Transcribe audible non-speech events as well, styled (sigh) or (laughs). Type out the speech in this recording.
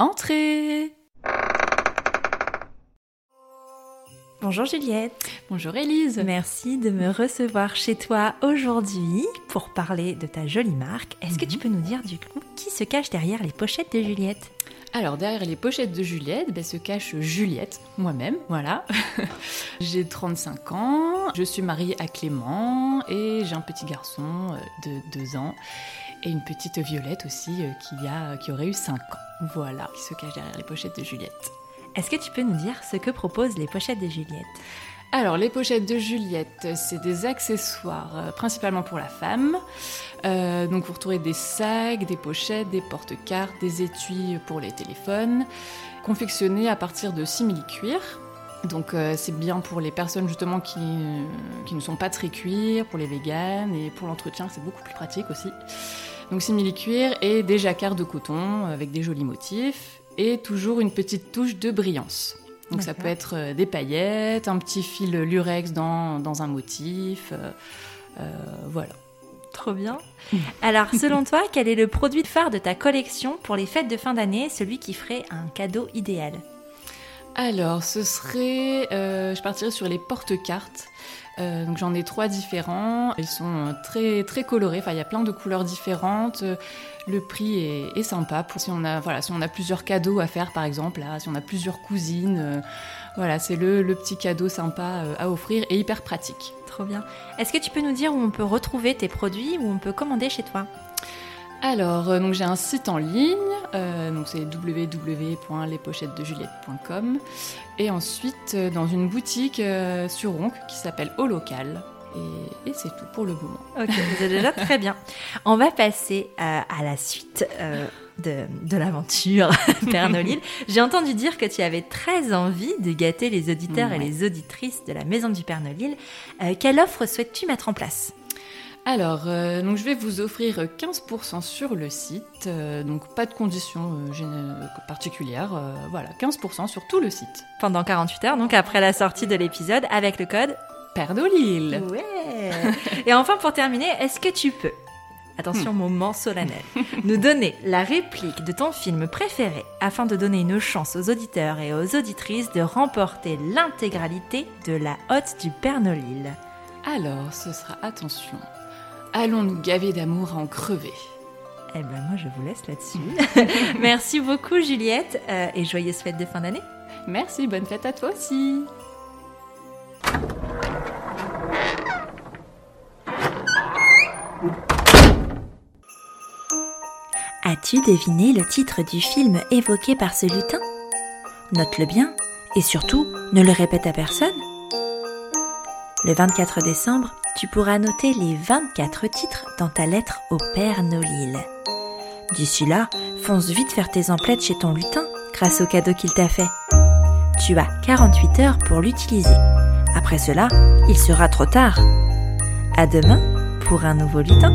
Entrez Bonjour Juliette. Bonjour Élise. Merci de me recevoir chez toi aujourd'hui pour parler de ta jolie marque. Est-ce que tu peux nous dire du coup qui se cache derrière les pochettes de Juliette? Alors derrière les pochettes de Juliette ben, se cache Juliette, moi-même, voilà. (laughs) j'ai 35 ans, je suis mariée à Clément et j'ai un petit garçon euh, de 2 ans et une petite Violette aussi euh, qui, a, qui aurait eu 5 ans. Voilà, qui se cache derrière les pochettes de Juliette. Est-ce que tu peux nous dire ce que proposent les pochettes de Juliette? Alors, les pochettes de Juliette, c'est des accessoires euh, principalement pour la femme. Euh, donc, vous retrouvez des sacs, des pochettes, des porte-cartes, des étuis pour les téléphones, confectionnés à partir de simili-cuir. Donc, euh, c'est bien pour les personnes justement qui, qui ne sont pas très cuir, pour les véganes et pour l'entretien, c'est beaucoup plus pratique aussi. Donc, simili-cuir et des jacquards de coton avec des jolis motifs et toujours une petite touche de brillance. Donc ça peut être euh, des paillettes, un petit fil lurex dans, dans un motif, euh, euh, voilà. Trop bien. Alors, selon toi, quel est le produit phare de ta collection pour les fêtes de fin d'année, celui qui ferait un cadeau idéal? Alors, ce serait, je partirais sur les porte-cartes. donc j'en ai trois différents. Ils sont très très colorés. Enfin, il y a plein de couleurs différentes. Le prix est, sympa. Si, on a, voilà, si on a plusieurs cadeaux à faire, par exemple, si on a plusieurs cousines, euh, voilà, c'est le, petit cadeau sympa euh, à offrir et hyper pratique. Trop bien. Est-ce que tu peux nous dire où on peut retrouver tes produits, où on peut commander chez toi? Alors, euh, donc j'ai un site en ligne, donc c'est www.lespochettesdejuliette.com et ensuite dans une boutique sur Ronc qui s'appelle Au Local. Et, c'est tout pour le moment. Ok, c'est déjà très bien. On va passer à, la suite euh, de, de l'aventure (laughs) Père Nolil. J'ai entendu dire que tu avais très envie de gâter les auditeurs et les auditrices de la Maison du Père Nolil. Euh, quelle offre souhaites-tu mettre en place? Alors, euh, donc je vais vous offrir 15% sur le site, donc pas de conditions particulières, voilà, 15% sur tout le site. Pendant 48 heures, donc après la sortie de l'épisode, avec le code Père Nolil. Ouais. Et enfin, pour terminer, est-ce que tu peux, attention, hmm. moment solennel, nous donner la réplique de ton film préféré afin de donner une chance aux auditeurs et aux auditrices de remporter l'intégralité de la hotte du Père Nolil Alors, ce sera attention. Allons-nous gaver d'amour à en crever eh ben moi je vous laisse là-dessus. (laughs) (laughs) Merci beaucoup Juliette euh, et joyeuse fête de fin d'année. Merci, bonne fête à toi aussi. As-tu deviné le titre du film évoqué par ce lutin? Note-le bien et surtout ne le répète à personne. Le 24 décembre, tu pourras noter les 24 titres dans ta lettre au Père Nolil. D'ici là, fonce vite faire tes emplettes chez ton lutin grâce au cadeau qu'il t'a fait. Tu as 48 heures pour l'utiliser. Après cela, il sera trop tard. À demain pour un nouveau lutin.